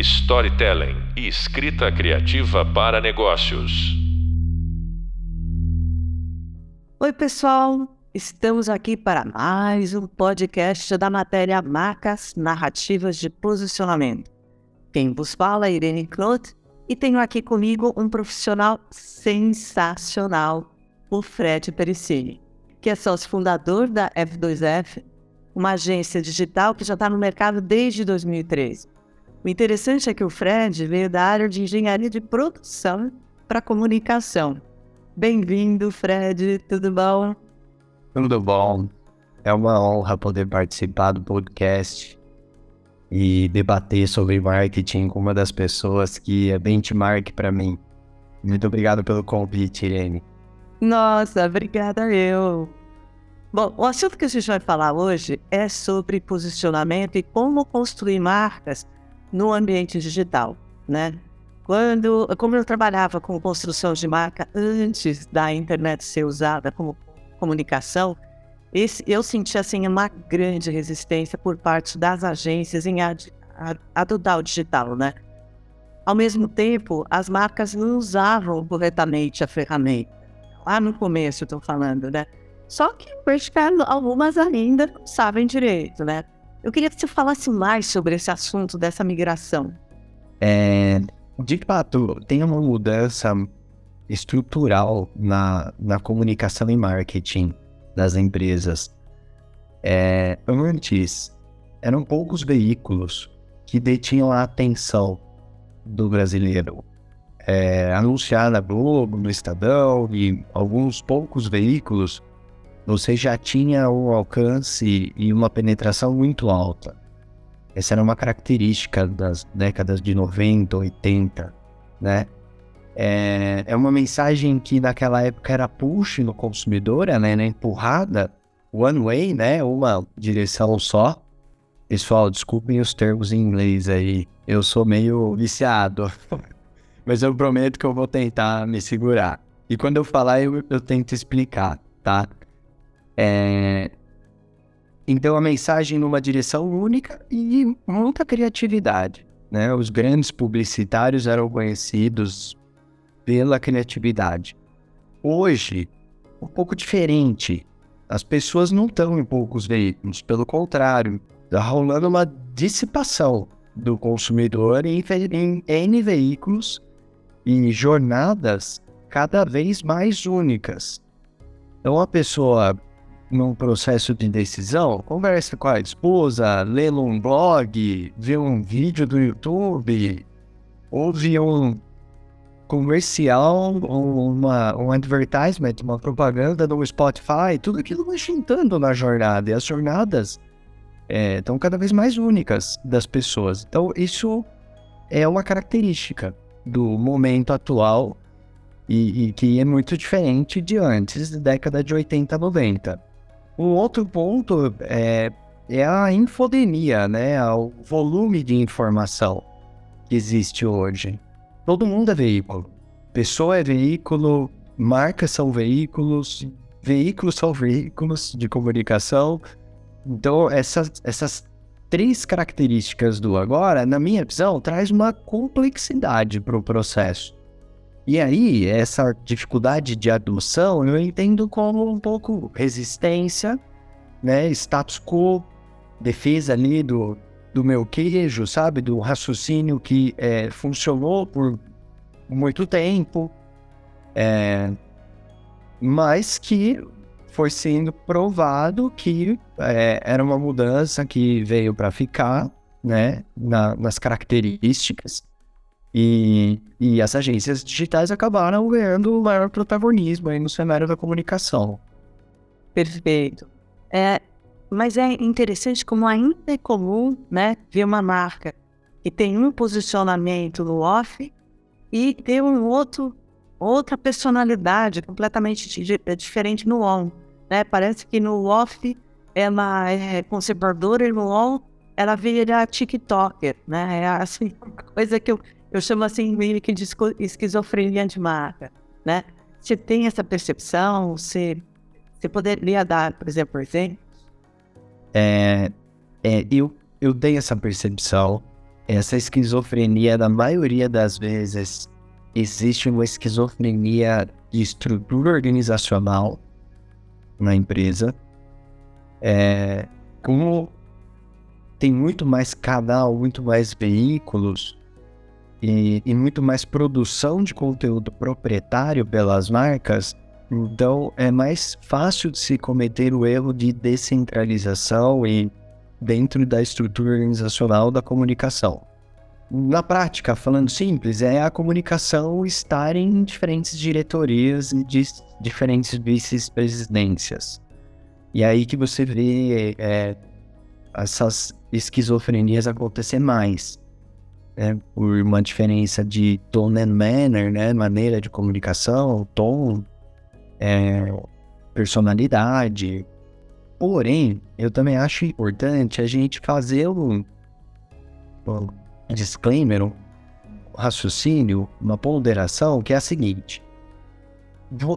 storytelling e escrita criativa para negócios. Oi, pessoal! Estamos aqui para mais um podcast da matéria Marcas Narrativas de Posicionamento. Quem vos fala é Irene Knott e tenho aqui comigo um profissional sensacional, o Fred Pericini, que é sócio fundador da F2F, uma agência digital que já está no mercado desde 2013. O interessante é que o Fred veio da área de engenharia de produção para comunicação. Bem-vindo, Fred, tudo bom? Tudo bom. É uma honra poder participar do podcast e debater sobre marketing com uma das pessoas que é benchmark para mim. Muito obrigado pelo convite, Irene. Nossa, obrigada eu. Bom, o assunto que a gente vai falar hoje é sobre posicionamento e como construir marcas no ambiente digital, né? Quando, como eu trabalhava com construção de marca antes da internet ser usada como comunicação, esse, eu senti assim uma grande resistência por parte das agências em ad, ad, adotar o digital, né? Ao mesmo tempo, as marcas não usavam corretamente a ferramenta. Lá no começo, estou falando, né? Só que algumas ainda não sabem direito, né? Eu queria que você falasse mais sobre esse assunto dessa migração. É, de fato, tem uma mudança estrutural na, na comunicação e marketing das empresas. É, antes, eram poucos veículos que detinham a atenção do brasileiro. É, anunciar na Globo, no Estadão e alguns poucos veículos você já tinha um alcance e uma penetração muito alta. Essa era uma característica das décadas de 90, 80, né? É, é uma mensagem que naquela época era push no consumidor, ela era empurrada one way, né? Uma direção só. Pessoal, desculpem os termos em inglês aí. Eu sou meio viciado. Mas eu prometo que eu vou tentar me segurar. E quando eu falar, eu, eu tento explicar, tá? É... Então a mensagem numa direção única e muita criatividade. Né? Os grandes publicitários eram conhecidos pela criatividade. Hoje, um pouco diferente. As pessoas não estão em poucos veículos, pelo contrário, está rolando uma dissipação do consumidor em, em N veículos e jornadas cada vez mais únicas. Então, a pessoa num processo de decisão, conversa com a esposa, lê um blog, vê um vídeo do YouTube, ouve um comercial, uma, um advertisement, uma propaganda no Spotify, tudo aquilo vai juntando na jornada. E as jornadas é, estão cada vez mais únicas das pessoas. Então, isso é uma característica do momento atual e, e que é muito diferente de antes, da década de 80, 90. Um outro ponto é, é a infodemia, né? O volume de informação que existe hoje. Todo mundo é veículo. Pessoa é veículo, marcas são veículos, veículos são veículos de comunicação. Então, essas, essas três características do agora, na minha visão, traz uma complexidade para o processo. E aí, essa dificuldade de adoção eu entendo como um pouco resistência, né? Status quo, defesa ali do, do meu queijo, sabe? Do raciocínio que é, funcionou por muito tempo, é, mas que foi sendo provado que é, era uma mudança que veio para ficar, né? Na, nas características e, e as agências digitais acabaram ganhando maior protagonismo aí no cenário da comunicação. Perfeito. É, mas é interessante como ainda é comum né, ver uma marca que tem um posicionamento no off e ter um outro, outra personalidade completamente diferente no on. Né? Parece que no off ela é conservadora e no on ela vira TikToker. Né? É assim, uma coisa que eu eu chamo assim meio que de esquizofrenia de marca, né? Você tem essa percepção? Você, você poderia dar, por exemplo, exemplos? É, é, eu, eu tenho essa percepção essa esquizofrenia, na maioria das vezes, existe uma esquizofrenia de estrutura organizacional na empresa. É, como tem muito mais canal, muito mais veículos e, e muito mais produção de conteúdo proprietário pelas marcas, então é mais fácil de se cometer o erro de descentralização e dentro da estrutura organizacional da comunicação. Na prática, falando simples, é a comunicação estar em diferentes diretorias e diferentes vice-presidências. E aí que você vê é, essas esquizofrenias acontecer mais. Né? Por uma diferença de tone and manner, né? maneira de comunicação, tom, é, personalidade. Porém, eu também acho importante a gente fazer um, um disclaimer, um raciocínio, uma ponderação, que é a seguinte.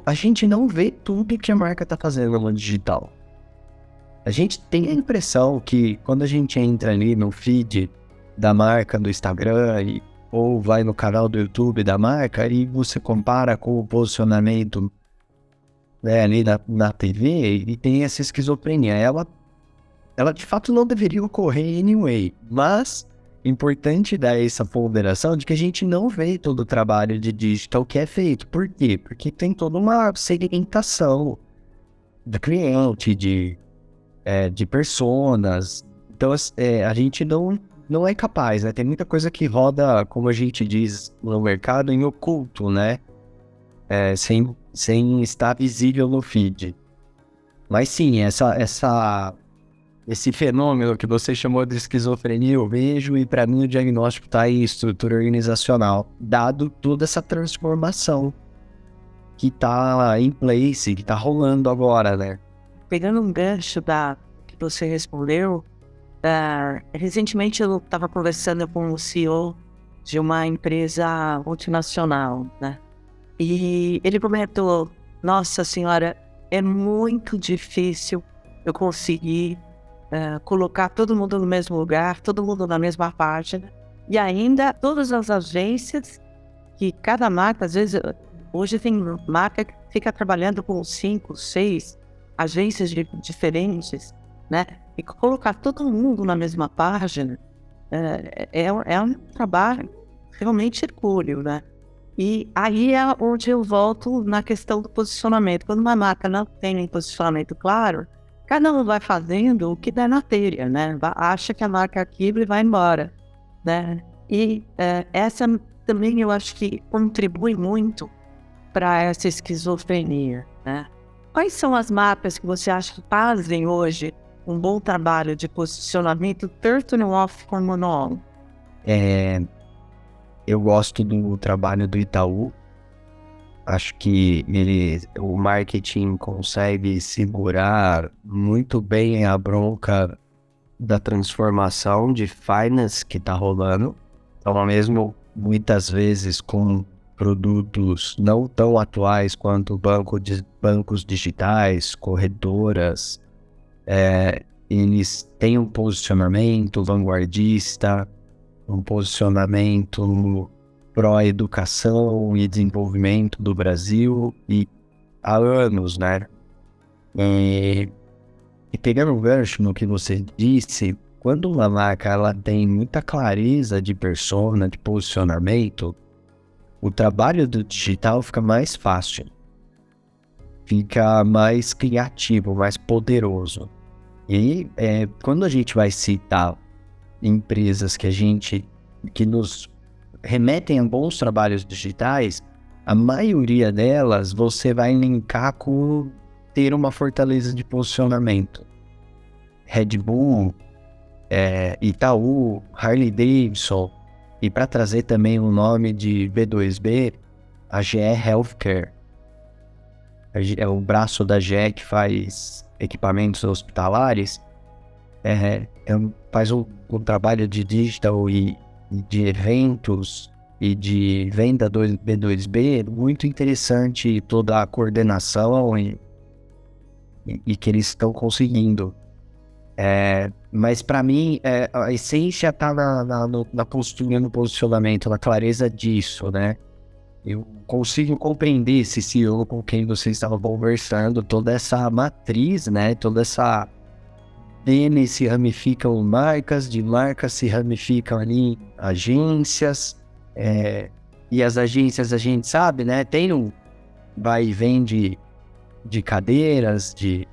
A gente não vê tudo que a marca está fazendo no digital. A gente tem a impressão que quando a gente entra ali no feed da marca do Instagram e, ou vai no canal do YouTube da marca e você compara com o posicionamento né, ali na, na TV e tem essa esquizofrenia. Ela, ela de fato não deveria ocorrer anyway, mas importante dar essa ponderação de que a gente não vê todo o trabalho de digital que é feito. Por quê? Porque tem toda uma segmentação do cliente, de, é, de personas. Então, é, a gente não, não é capaz, né? Tem muita coisa que roda, como a gente diz no mercado, em oculto, né? É, sem sem estar visível no feed. Mas sim, essa, essa, esse fenômeno que você chamou de esquizofrenia, eu vejo, e para mim o diagnóstico está em estrutura organizacional, dado toda essa transformação que está em place, que está rolando agora, né? Pegando um gancho da que você respondeu, uh, recentemente eu estava conversando com o CEO de uma empresa multinacional, né? E ele comentou: Nossa Senhora, é muito difícil eu conseguir uh, colocar todo mundo no mesmo lugar, todo mundo na mesma página. E ainda todas as agências, que cada marca, às vezes, hoje tem marca que fica trabalhando com cinco, seis agências diferentes, né? E colocar todo mundo na mesma página é, é, é um trabalho realmente hercúleo, né? E aí é onde eu volto na questão do posicionamento. Quando uma marca não tem um posicionamento claro, cada um vai fazendo o que der na telha, né? Acha que a marca é aquilo e vai embora, né? E é, essa também eu acho que contribui muito para essa esquizofrenia, né? Quais são as marcas que você acha que fazem hoje um bom trabalho de posicionamento, tanto no off como no on? É, eu gosto do trabalho do Itaú. Acho que ele, o marketing consegue segurar muito bem a bronca da transformação de finance que está rolando. Então, mesmo muitas vezes com produtos não tão atuais quanto banco de, bancos digitais, corretoras, é, eles têm um posicionamento vanguardista, um posicionamento pró-educação e desenvolvimento do Brasil e há anos, né? E, e pegando o gancho no que você disse, quando uma marca ela tem muita clareza de persona, de posicionamento, o trabalho do digital fica mais fácil, fica mais criativo, mais poderoso. E é, quando a gente vai citar empresas que a gente que nos remetem a bons trabalhos digitais, a maioria delas você vai linkar com ter uma fortaleza de posicionamento. Red Bull, é, Itaú, Harley Davidson, e para trazer também o nome de B2B, a GE Healthcare. É o braço da GE que faz equipamentos hospitalares. É, é, faz um, um trabalho de digital e, de eventos e de venda do B2B muito interessante toda a coordenação e, e, que eles estão conseguindo. É, Mas para mim, é, a essência está na, na, na postura, no posicionamento, na clareza disso, né? Eu consigo compreender esse CEO com quem você estava conversando, toda essa matriz, né? Toda essa N se ramificam marcas, de marcas se ramificam ali agências, é, e as agências a gente sabe, né? Tem um vai e vem de, de cadeiras, de,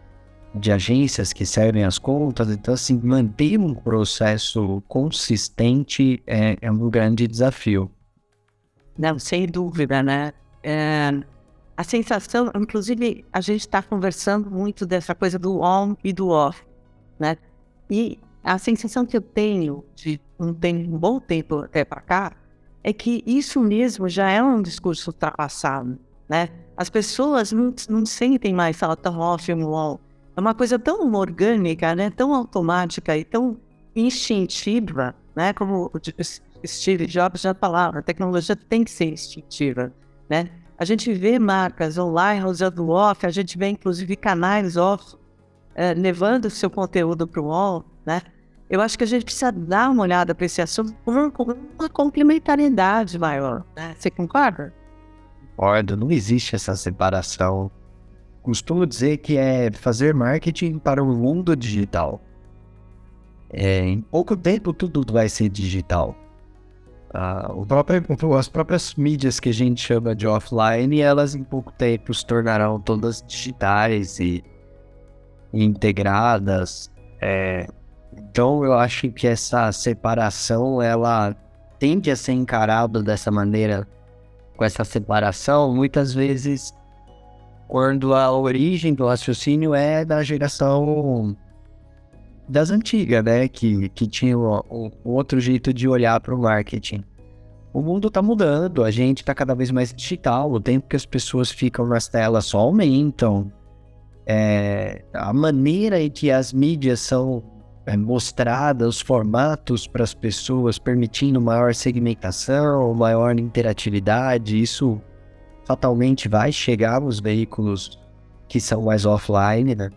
de agências que servem as contas, então assim, manter um processo consistente é, é um grande desafio. Não, sem dúvida, né? É, a sensação, inclusive, a gente está conversando muito dessa coisa do on e do off né? E a sensação que eu tenho de um, tempo, um bom tempo até para cá é que isso mesmo já é um discurso ultrapassado, né? As pessoas não, não sentem mais falar tão off no on. É uma coisa tão orgânica, né? Tão automática e tão instintiva, né? Como Steve Jobs já falava, a tecnologia tem que ser instintiva, né? A gente vê marcas online usando off, a gente vê inclusive canais off é, levando o seu conteúdo para o UOL, né? Eu acho que a gente precisa dar uma olhada para esse assunto com uma complementariedade maior. Né? Você concorda? Concordo, não existe essa separação. Costumo dizer que é fazer marketing para o mundo digital. É, em pouco tempo tudo vai ser digital. O próprio, as próprias mídias que a gente chama de offline, elas em pouco tempo se tornarão todas digitais e integradas. É, então eu acho que essa separação ela tende a ser encarada dessa maneira, com essa separação, muitas vezes quando a origem do raciocínio é da geração das antigas, né? Que, que tinha um, um outro jeito de olhar para o marketing. O mundo está mudando, a gente está cada vez mais digital, o tempo que as pessoas ficam nas telas só aumentam é, a maneira em que as mídias são é, mostradas, os formatos para as pessoas, permitindo maior segmentação, maior interatividade, isso fatalmente vai chegar nos veículos que são mais offline, né?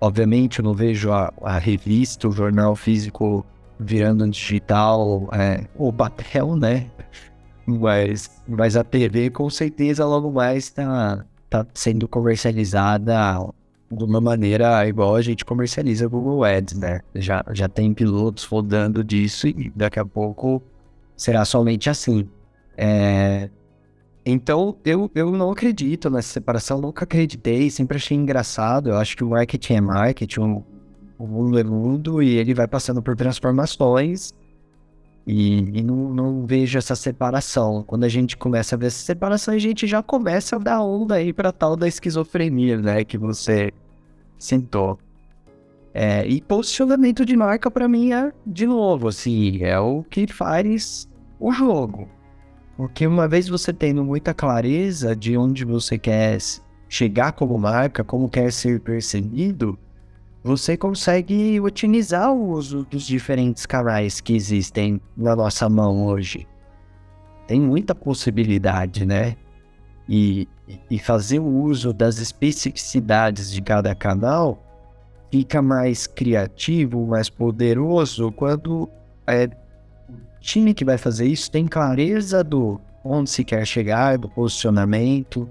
Obviamente eu não vejo a, a revista, o jornal físico virando digital, é, o papel, né? Mas, mas a TV com certeza logo mais está tá sendo comercializada de uma maneira igual a gente comercializa Google Ads, né? Já, já tem pilotos rodando disso e daqui a pouco será somente assim. É... Então, eu, eu não acredito nessa separação, nunca acreditei, sempre achei engraçado. Eu acho que o marketing é marketing, o, mundo é mundo e ele vai passando por transformações e, e não, não, vejo essa separação. Quando a gente começa a ver essa separação, a gente já começa a dar onda aí para tal da esquizofrenia, né? Que você sentou. É, e posicionamento de marca para mim é, de novo, assim, é o que faz o jogo. Porque uma vez você tendo muita clareza de onde você quer chegar como marca, como quer ser percebido, você consegue otimizar o uso dos diferentes canais que existem na nossa mão hoje. Tem muita possibilidade, né? E, e fazer o uso das especificidades de cada canal fica mais criativo, mais poderoso quando é, time que vai fazer isso tem clareza do onde se quer chegar, do posicionamento,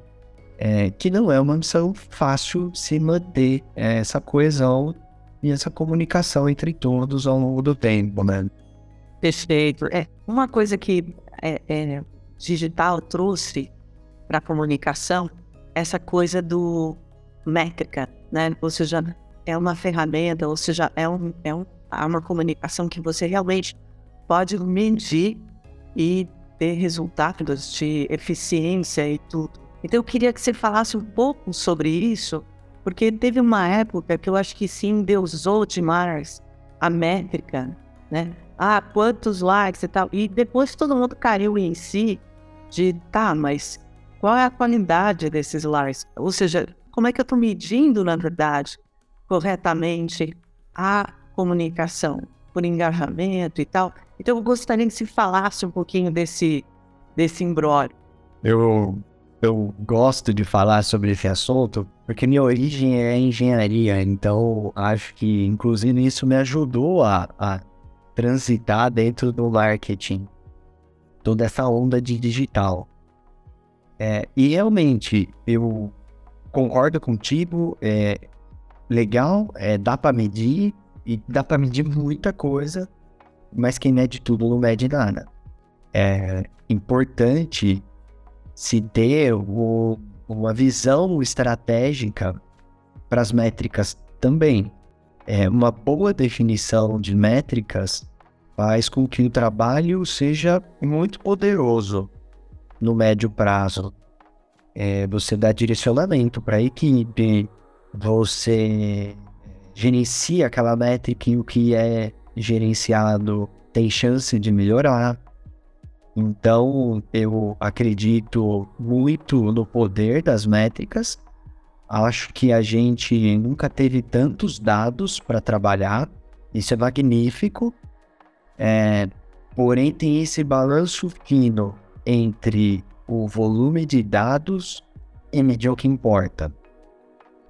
é, que não é uma missão fácil se manter essa coesão e essa comunicação entre todos ao longo do tempo, né? Perfeito. É, uma coisa que é, é digital trouxe para a comunicação, essa coisa do métrica, né? Ou seja, é uma ferramenta, ou seja, é, um, é, um, uma comunicação que você realmente pode medir e ter resultados de eficiência e tudo. Então eu queria que você falasse um pouco sobre isso, porque teve uma época que eu acho que sim deusou demais a métrica, né? Ah, quantos likes e tal. E depois todo mundo caiu em si de, tá, mas qual é a qualidade desses likes? Ou seja, como é que eu estou medindo, na verdade, corretamente a comunicação por engajamento e tal? Então eu gostaria que se falasse um pouquinho desse, desse imbróglio. Eu eu gosto de falar sobre esse assunto porque minha origem é engenharia, então acho que inclusive isso me ajudou a, a transitar dentro do marketing, toda essa onda de digital. É, e realmente eu concordo contigo, é legal, é, dá para medir e dá para medir muita coisa, mas quem mede tudo não mede nada. É importante se ter o, uma visão estratégica para as métricas também. É, uma boa definição de métricas faz com que o trabalho seja muito poderoso no médio prazo. É, você dá direcionamento para a equipe, você gerencia aquela métrica e o que é gerenciado tem chance de melhorar. Então, eu acredito muito no poder das métricas. Acho que a gente nunca teve tantos dados para trabalhar. Isso é magnífico. É, porém, tem esse balanço fino entre o volume de dados e medir o que importa.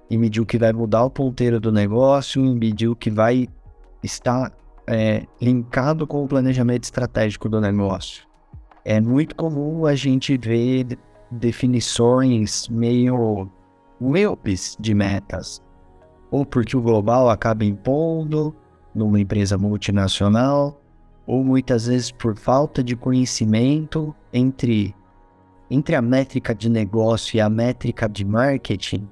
E medir o que vai mudar o ponteiro do negócio, e medir o que vai estar é, linkado com o planejamento estratégico do negócio é muito comum a gente ver definições meio míopes de metas. Ou porque o global acaba impondo numa empresa multinacional, ou muitas vezes por falta de conhecimento entre, entre a métrica de negócio e a métrica de marketing,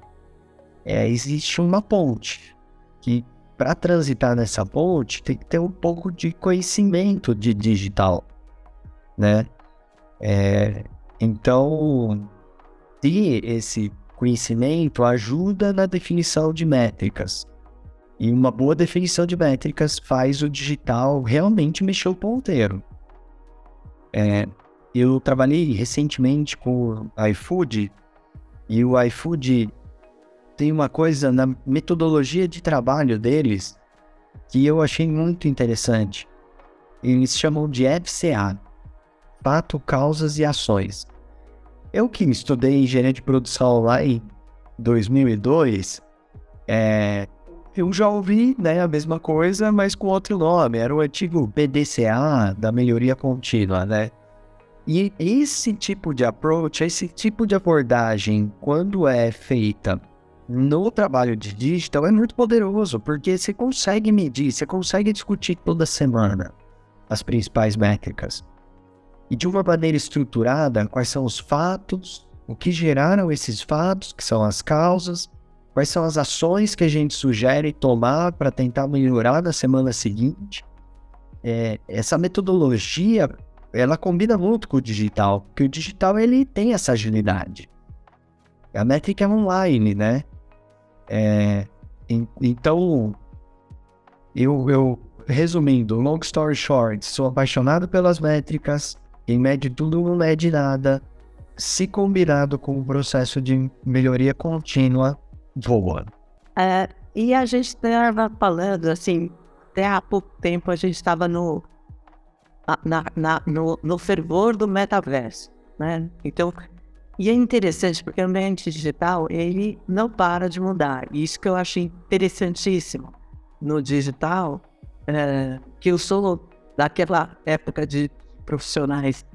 é, existe uma ponte que para transitar nessa ponte tem que ter um pouco de conhecimento de digital, né? É, então, ter esse conhecimento ajuda na definição de métricas. E uma boa definição de métricas faz o digital realmente mexer o ponteiro. É, eu trabalhei recentemente com o iFood e o iFood tem uma coisa na metodologia de trabalho deles que eu achei muito interessante. Eles chamam de FCA, fato, causas e ações. Eu que estudei engenharia de produção lá em 2002, é, eu já ouvi né, a mesma coisa, mas com outro nome. Era o antigo PDCA, da melhoria contínua, né? E esse tipo de approach, esse tipo de abordagem, quando é feita no trabalho de digital, é muito poderoso, porque você consegue medir, você consegue discutir toda semana as principais métricas e de uma maneira estruturada quais são os fatos, o que geraram esses fatos, que são as causas, quais são as ações que a gente sugere tomar para tentar melhorar na semana seguinte. É, essa metodologia ela combina muito com o digital, porque o digital ele tem essa agilidade. A métrica é online, né? É, então, eu, eu resumindo, long story short, sou apaixonado pelas métricas, quem mede tudo não mede nada. Se combinado com o processo de melhoria contínua, voa. É, e a gente estava falando, assim, até há pouco tempo a gente estava no, na, na, no, no fervor do metaverso, né? Então, e é interessante porque o ambiente digital, ele não para de mudar. E isso que eu achei interessantíssimo no digital, é, que eu sou daquela época de profissionais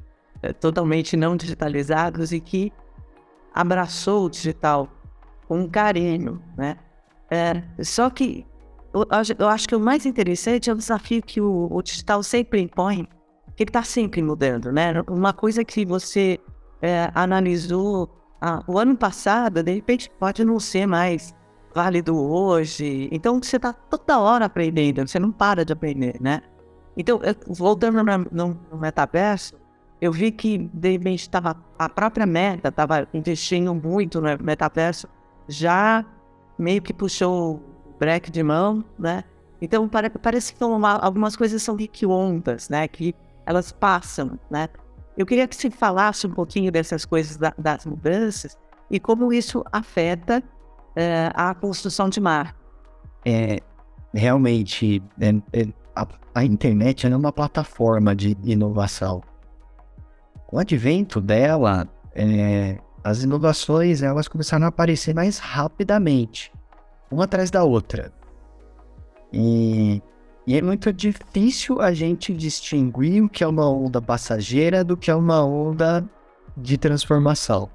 é, totalmente não digitalizados e que abraçou o digital com carinho, né? É, só que eu, eu, acho que o mais interessante é o desafio que o, o digital sempre impõe, que ele está sempre mudando, né? Uma coisa que você é, analisou ah, o ano passado, de repente pode não ser mais válido hoje. Então você está toda hora aprendendo, você não para de aprender, né? Então, voltando no, no metaverso, eu vi que de repente estava a própria Meta estava investindo muito no metaverso, já meio que puxou o break de mão, né? Então pare, parece que uma, algumas coisas são que ondas, né? Que elas passam, né? Eu queria que você falasse um pouquinho dessas coisas da, das mudanças e como isso afeta é, a construção de marca. É, realmente, é, é a, a internet é uma plataforma de inovação. Com o advento dela, é, as inovações elas começaram a aparecer mais rapidamente, uma atrás da outra. E, e é muito difícil a gente distinguir o que é uma onda passageira do que é uma onda de transformação.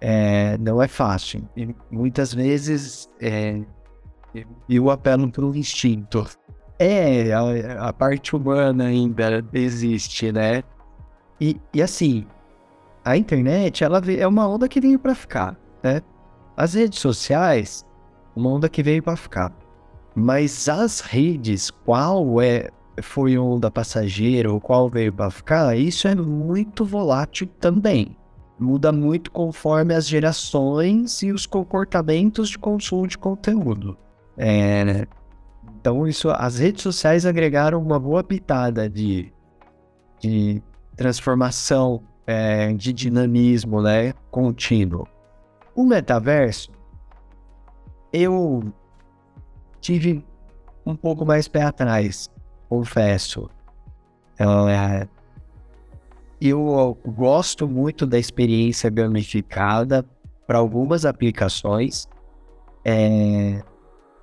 É, não é fácil. E muitas vezes é, eu apelo pelo instinto. É, a, a, parte humana ainda existe, né? E, e assim, a internet ela é uma onda que veio para ficar, né? As redes sociais, uma onda que veio para ficar. Mas as redes, qual é foi onda passageira ou qual veio para ficar, isso é muito volátil também. Muda muito conforme as gerações e os comportamentos de consumo de conteúdo. É, né? Então, isso, as redes sociais agregaram uma boa pitada de, de transformação, é, de dinamismo né, contínuo. O metaverso, eu tive um pouco mais pé atrás, confesso. É, eu gosto muito da experiência gamificada para algumas aplicações. É,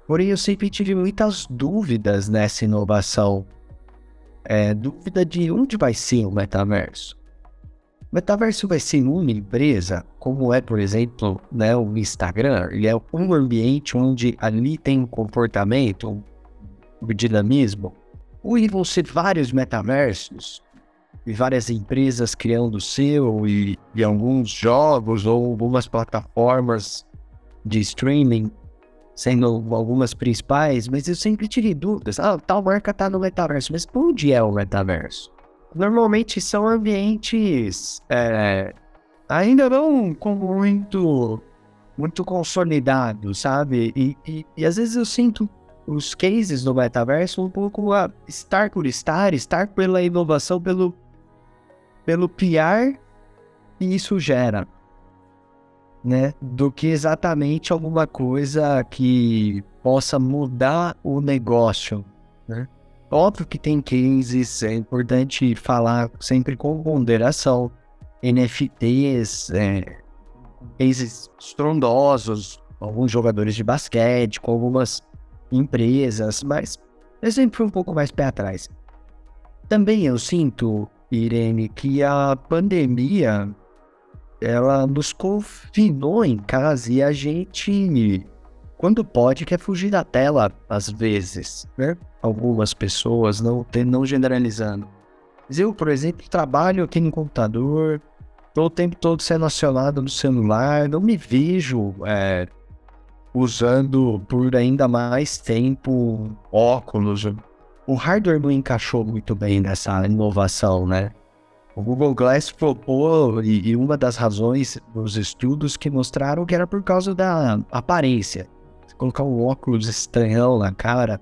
Porém, eu sempre tive muitas dúvidas nessa inovação. É, dúvida de onde vai ser o metaverso. Metaverso vai ser uma empresa, como é, por exemplo, né, o Instagram. Ele é um ambiente onde ali tem um comportamento, um dinamismo. Ou vão ser vários metaversos e várias empresas criando o seu e, e alguns jogos ou algumas plataformas de streaming sendo algumas principais, mas eu sempre tive dúvidas. Ah, tal marca tá no metaverso, mas onde é o metaverso? Normalmente são ambientes é, ainda não com muito, muito consolidados, sabe? E, e, e, às vezes eu sinto os cases do metaverso um pouco a estar por estar, estar pela inovação, pelo, pelo PR que isso gera né? Do que exatamente alguma coisa que possa mudar o negócio, né? Óbvio que tem cases, é importante falar sempre com ponderação. NFTs, é, cases estrondosos, alguns jogadores de basquete, com algumas empresas, mas eu sempre um pouco mais pé atrás. Também eu sinto, Irene, que a pandemia ela nos confinou em casa e a gente, quando pode, quer fugir da tela às vezes, né? Algumas pessoas, não, não generalizando. Mas eu, por exemplo, trabalho aqui no computador, estou o tempo todo sendo acionado no celular, não me vejo é, usando por ainda mais tempo óculos. O hardware não encaixou muito bem nessa inovação, né? O Google Glass propôs, e, uma das razões dos estudos que mostraram que era por causa da aparência. Você colocar um óculos estranhão na cara.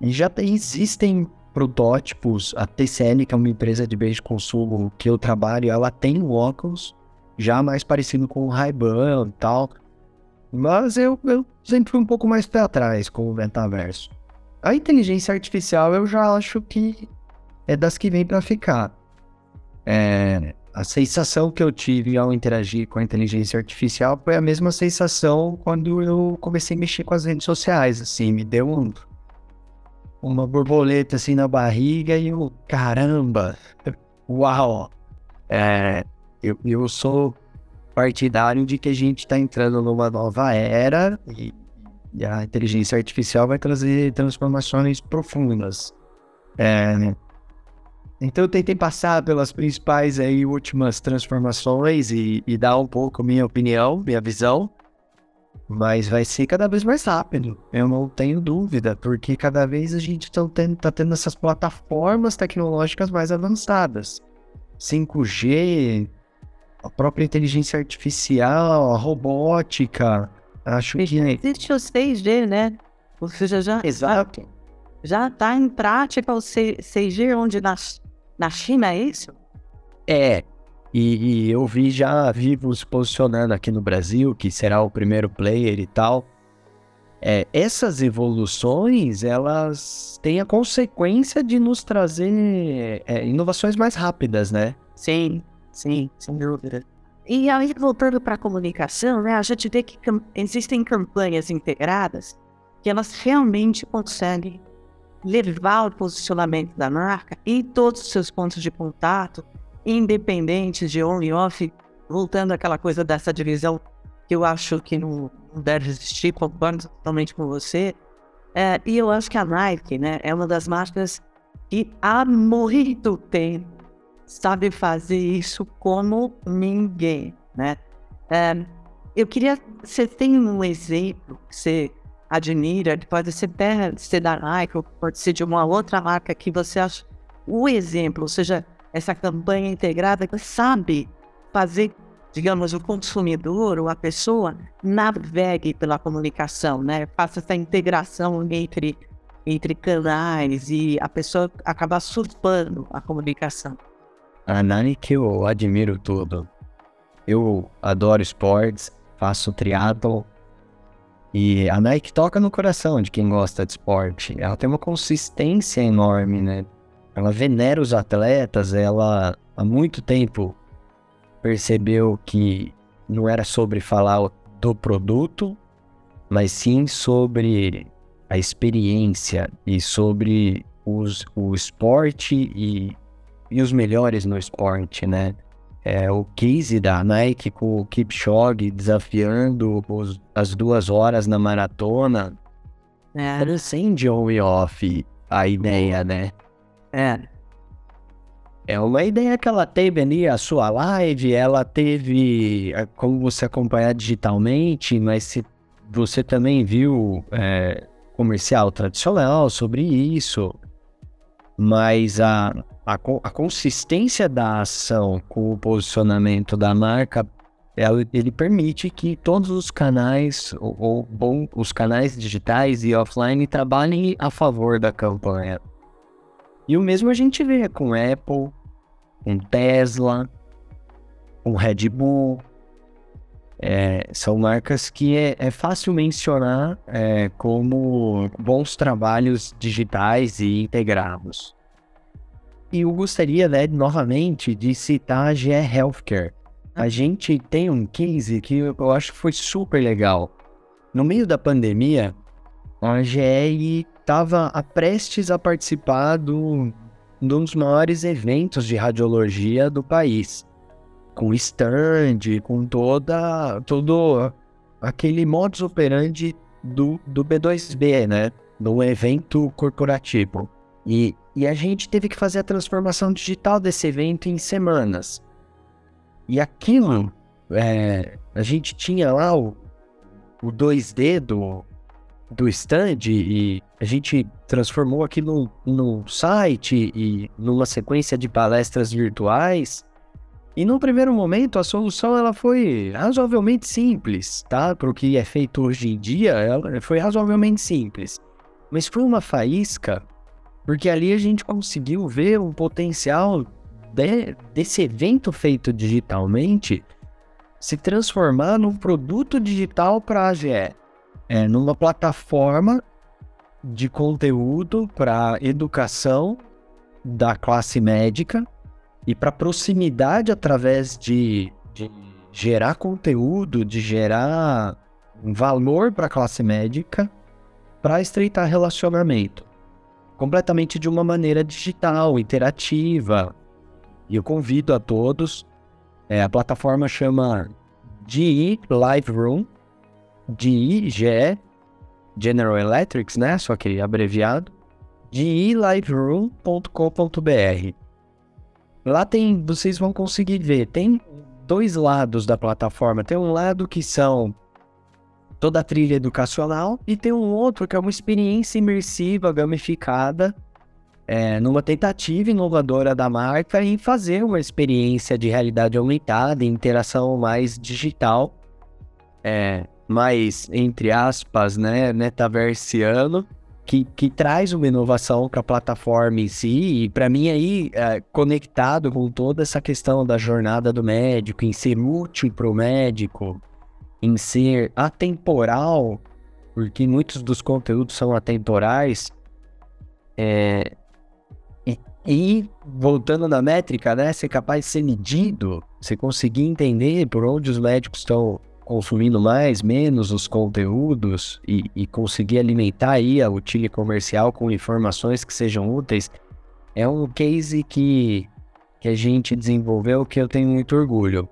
E já tem, existem protótipos, a TCL, que é uma empresa de bens de consumo que eu trabalho, ela tem um óculos já mais parecido com o Ray-Ban e tal. Mas eu, eu sempre fui um pouco mais pé atrás com o metaverso. A inteligência artificial eu já acho que é das que vem para ficar. É, a sensação que eu tive ao interagir com a inteligência artificial foi a mesma sensação quando eu comecei a mexer com as redes sociais, assim, me deu um, uma borboleta assim na barriga e eu, caramba, uau! É, eu, eu sou partidário de que a gente está entrando numa nova era e, e, a inteligência artificial vai trazer transformações profundas. É, então eu tentei passar pelas principais aí últimas transformações e, e dar um pouco minha opinião, minha visão. Mas vai ser cada vez mais rápido, eu não tenho dúvida, porque cada vez a gente está tendo, tá tendo essas plataformas tecnológicas mais avançadas. 5G, a própria inteligência artificial, a robótica. Acho que. Existe o 6G, né? Ou seja, já. Exato. Já está em prática o 6G, onde nas na China, é isso? É. E, e eu vi já Vivo se posicionando aqui no Brasil, que será o primeiro player e tal. É, essas evoluções, elas têm a consequência de nos trazer é, inovações mais rápidas, né? Sim, sim, sem dúvida. e aí, voltando para a comunicação, né, a gente vê que cam existem campanhas integradas que elas realmente conseguem levar o posicionamento da marca em todos os seus pontos de contato, independente de on e off, voltando àquela coisa dessa divisão que eu acho que não, deve existir, concordo totalmente com você. É, e eu acho que a Nike né, é uma das marcas que há muito tempo sabe fazer isso como ninguém, né? É, eu queria, você tem um exemplo que você admira, pode ser até ser da Nike, ou pode ser de uma outra marca que você acha o exemplo, ou seja, essa campanha integrada que sabe fazer, digamos, o consumidor ou a pessoa navegue pela comunicação, né? Faça essa integração entre, entre canais e a pessoa acaba surfando a comunicação. A Nike eu admiro tudo. Eu adoro esportes, faço triatlo e a Nike toca no coração de quem gosta de esporte. Ela tem uma consistência enorme, né? Ela venera os atletas, ela há muito tempo percebeu que não era sobre falar do produto, mas sim sobre a experiência e sobre os, o esporte e e os melhores no esporte, né? É, o case da Nike com o Kipchoge desafiando os, as duas horas na maratona é. transcende on e off a ideia, né? É. É uma ideia que ela teve ali, a sua live, ela teve é, como você acompanhar digitalmente, mas se você também viu é, comercial tradicional sobre isso, mas a, a, a consistência da ação com o posicionamento da marca, ela, ele permite que todos os canais, ou, ou bom, os canais digitais e offline trabalhem a favor da campanha. E o mesmo a gente vê com Apple, com Tesla, com Red Bull. É, são marcas que é, é fácil mencionar é, como bons trabalhos digitais e integrados. E eu gostaria, né, novamente, de citar a GE Healthcare. A ah. gente tem um case que eu acho que foi super legal. No meio da pandemia, a GE estava prestes a participar do, de um dos maiores eventos de radiologia do país. Com stand, com toda, todo aquele modus operandi do, do B2B, né? Do evento corporativo. E, e a gente teve que fazer a transformação digital desse evento em semanas. E aquilo, é, a gente tinha lá o, o 2D do, do stand e a gente transformou aquilo no site e numa sequência de palestras virtuais. E no primeiro momento a solução ela foi razoavelmente simples, tá? Para o que é feito hoje em dia, ela foi razoavelmente simples. Mas foi uma faísca porque ali a gente conseguiu ver o potencial de, desse evento feito digitalmente se transformar num produto digital para a AGE. É, numa plataforma de conteúdo para educação da classe médica e para proximidade através de, de gerar conteúdo, de gerar valor para a classe médica para estreitar relacionamento completamente de uma maneira digital, interativa. E eu convido a todos. É, a plataforma chama GE Live Room, GE, GE, General Electrics, né? Só que abreviado. geliveroom.com.br. Lá tem, vocês vão conseguir ver, tem dois lados da plataforma. Tem um lado que são toda a trilha educacional, e tem um outro que é uma experiência imersiva, gamificada, é, numa tentativa inovadora da marca em fazer uma experiência de realidade aumentada, interação mais digital, é, mais, entre aspas, né, metaversiano, que, que traz uma inovação para a plataforma em si, e para mim aí, é, conectado com toda essa questão da jornada do médico, em ser útil para o médico, em ser atemporal, porque muitos dos conteúdos são atemporais, é, e, E, voltando na métrica, né? Ser capaz de ser medido, você conseguir entender por onde os médicos estão consumindo mais, menos os conteúdos e, e conseguir alimentar aí o time comercial com informações que sejam úteis, é um case que, que a gente desenvolveu que eu tenho muito orgulho.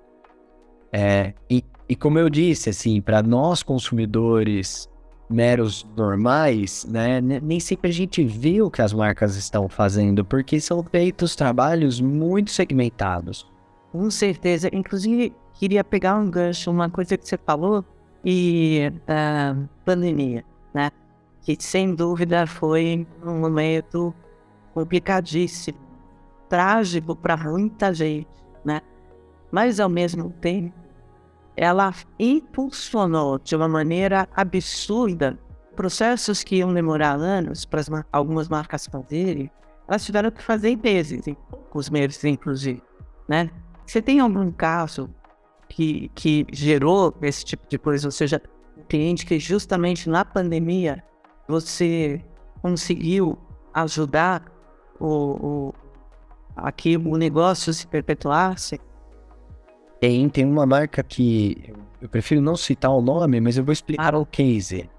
É, e, e como eu disse, assim, para nós consumidores meros normais, né, nem sempre a gente vê o que as marcas estão fazendo, porque são feitos trabalhos muito segmentados. Com certeza. Inclusive, queria pegar um gancho, uma coisa que você falou, e uh, pandemia, né? Que sem dúvida foi um momento complicadíssimo, trágico para muita gente, né? Mas ao mesmo tempo, ela impulsionou de uma maneira absurda processos que iam demorar anos para algumas marcas fazerem, elas tiveram que fazer em meses, em poucos meses, inclusive, né? Você tem algum caso que, que gerou esse tipo de coisa, ou seja, um cliente que justamente na pandemia você conseguiu ajudar o, o, aqui o negócio se perpetuasse? Tem, tem uma marca que eu prefiro não citar o nome, mas eu vou explicar o case.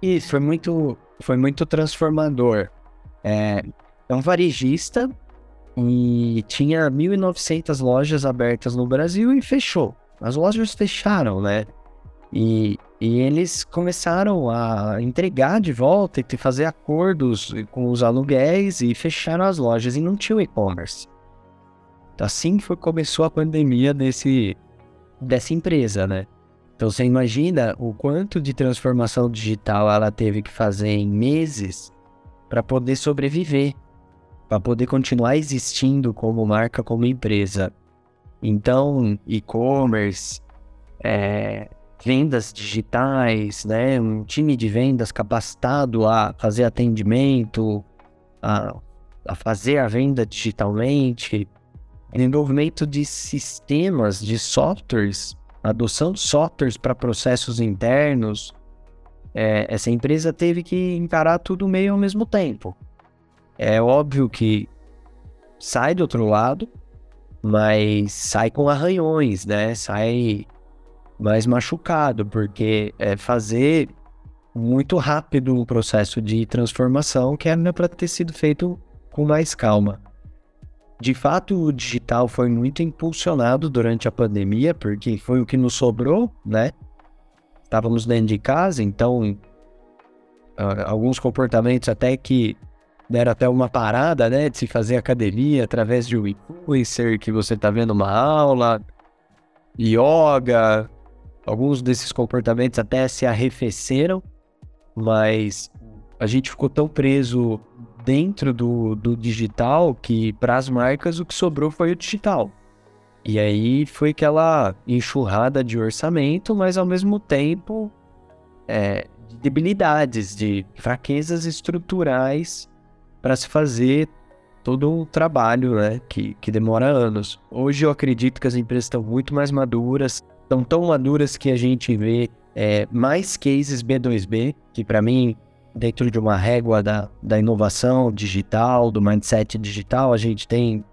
Isso. Foi muito, foi muito transformador. É, é um varejista e tinha 1.900 lojas abertas no Brasil e fechou. As lojas fecharam, né? E, e eles começaram a entregar de volta e fazer acordos com os aluguéis e fecharam as lojas e não tinha e-commerce. Assim foi começou a pandemia desse, dessa empresa, né? Então você imagina o quanto de transformação digital ela teve que fazer em meses para poder sobreviver, para poder continuar existindo como marca, como empresa. Então, e-commerce, é, vendas digitais, né? Um time de vendas capacitado a fazer atendimento, a, a fazer a venda digitalmente, desenvolvimento de sistemas, de softwares, adoção de softwares para processos internos. É, essa empresa teve que encarar tudo meio ao mesmo tempo. É óbvio que sai do outro lado, mas sai com arranhões, né? Sai mais machucado, porque é fazer muito rápido um processo de transformação que era para ter sido feito com mais calma. De fato, o digital foi muito impulsionado durante a pandemia, porque foi o que nos sobrou, né? Estávamos dentro de casa, então uh, alguns comportamentos até que deram até uma parada, né, de se fazer academia através de um influencer que você está vendo uma aula, yoga, alguns desses comportamentos até se arrefeceram, mas a gente ficou tão preso dentro do, do digital que para as marcas o que sobrou foi o digital. E aí foi aquela enxurrada de orçamento, mas ao mesmo tempo é, de debilidades, de fraquezas estruturais para se fazer todo um trabalho né, que, que demora anos. Hoje eu acredito que as empresas estão muito mais maduras, estão tão maduras que a gente vê é, mais cases B2B, que para mim dentro de uma régua da, da inovação digital, do mindset digital, a gente tem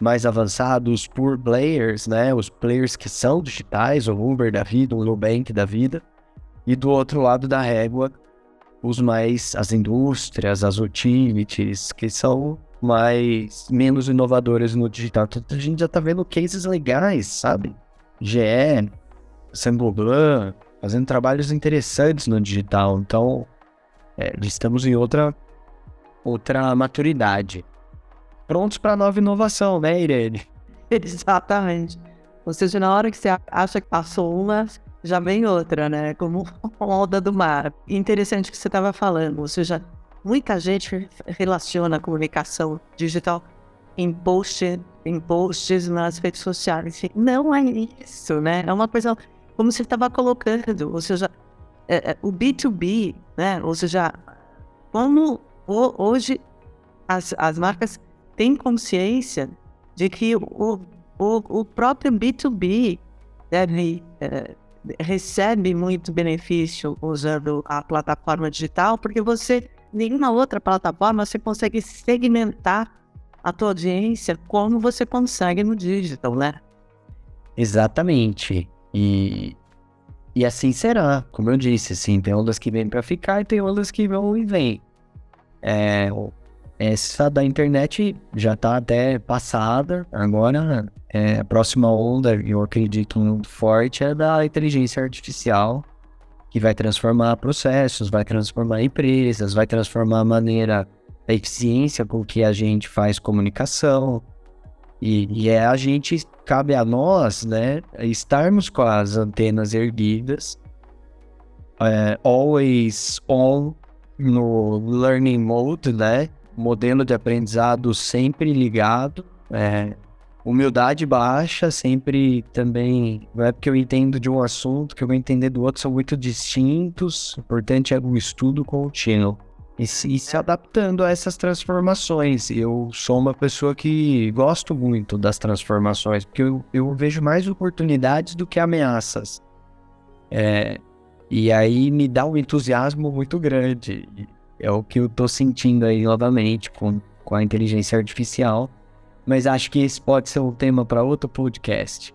mais avançados por players, né? Os players que são digitais, o Uber da vida, o Nubank da vida. E do outro lado da régua, os mais, as indústrias, as utilities, que são mais, menos inovadoras no digital. Então, a gente já tá vendo cases legais, sabe? GE, Saint-Gobain, fazendo trabalhos interessantes no digital. Então, é, estamos em outra, outra maturidade. Prontos para nova inovação, né, Irene? Exatamente. Ou seja, na hora que você acha que passou uma, já vem outra, né? Como onda do mar. Interessante que você estava falando, ou seja, muita gente relaciona a comunicação digital em, post, em posts nas redes sociais. Não é isso, né? É uma coisa como você estava colocando, ou seja, é, é, o B2B, né? Ou seja, como hoje as, as marcas têm consciência de que o, o, o próprio B2B deve, é, recebe muito benefício usando a plataforma digital, porque você, nenhuma outra plataforma, você consegue segmentar a tua audiência como você consegue no digital, né? Exatamente. E, e assim será, como eu disse, assim, tem ondas que vêm para ficar e tem ondas que vão e vêm. É, essa da internet já está até passada, agora é, a próxima onda, eu acredito muito forte, é da inteligência artificial, que vai transformar processos, vai transformar empresas, vai transformar a maneira, a eficiência com que a gente faz comunicação. E, e é a gente, cabe a nós, né, estarmos com as antenas erguidas, é, always on no learning mode, né, modelo de aprendizado sempre ligado, é, humildade baixa, sempre também. Não é porque eu entendo de um assunto que eu vou entender do outro, são muito distintos. O importante é o estudo contínuo. E se, e se adaptando a essas transformações. Eu sou uma pessoa que gosto muito das transformações, porque eu, eu vejo mais oportunidades do que ameaças. É, e aí me dá um entusiasmo muito grande. É o que eu tô sentindo aí novamente com, com a inteligência artificial mas acho que esse pode ser um tema para outro podcast.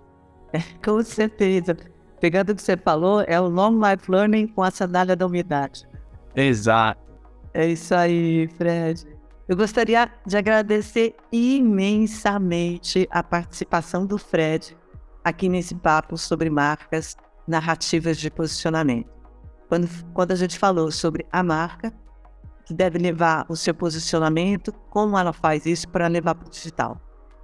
É, com certeza. Pegando o que você falou, é o Long Life Learning com a sandália da umidade. Exato. É isso aí, Fred. Eu gostaria de agradecer imensamente a participação do Fred aqui nesse papo sobre marcas narrativas de posicionamento. Quando, quando a gente falou sobre a marca, que deve levar o seu posicionamento, como ela faz isso para levar para o digital.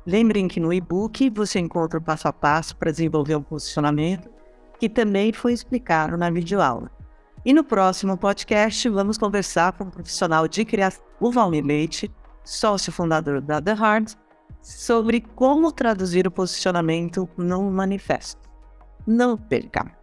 Lembrem que no e-book você encontra o passo a passo para desenvolver um posicionamento, que também foi explicado na videoaula. E no próximo podcast vamos conversar com o profissional de criação, o Valmir Leite, sócio fundador da The Heart, sobre como traduzir o posicionamento num manifesto. Não perca!